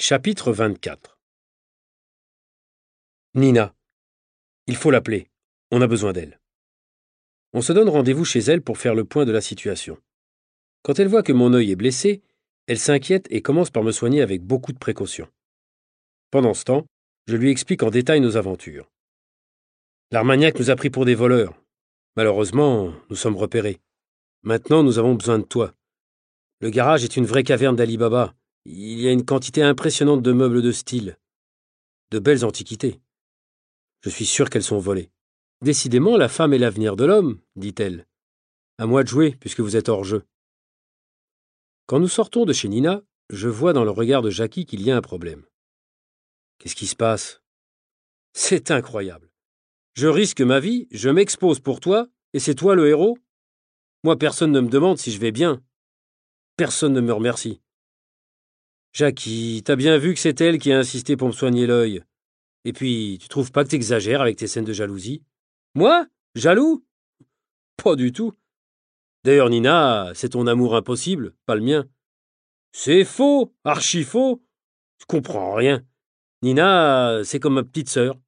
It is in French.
Chapitre 24 Nina. Il faut l'appeler. On a besoin d'elle. On se donne rendez-vous chez elle pour faire le point de la situation. Quand elle voit que mon œil est blessé, elle s'inquiète et commence par me soigner avec beaucoup de précautions. Pendant ce temps, je lui explique en détail nos aventures. L'Armagnac nous a pris pour des voleurs. Malheureusement, nous sommes repérés. Maintenant, nous avons besoin de toi. Le garage est une vraie caverne d'Ali Baba. Il y a une quantité impressionnante de meubles de style. De belles antiquités. Je suis sûr qu'elles sont volées. Décidément, la femme est l'avenir de l'homme, dit-elle. À moi de jouer, puisque vous êtes hors jeu. Quand nous sortons de chez Nina, je vois dans le regard de Jackie qu'il y a un problème. Qu'est-ce qui se passe? C'est incroyable. Je risque ma vie, je m'expose pour toi, et c'est toi le héros? Moi, personne ne me demande si je vais bien. Personne ne me remercie. Jackie, t'as bien vu que c'est elle qui a insisté pour me soigner l'œil. Et puis, tu trouves pas que t'exagères avec tes scènes de jalousie? Moi? Jaloux? Pas du tout. D'ailleurs, Nina, c'est ton amour impossible, pas le mien. C'est faux, archi faux. Je comprends rien. Nina, c'est comme ma petite sœur.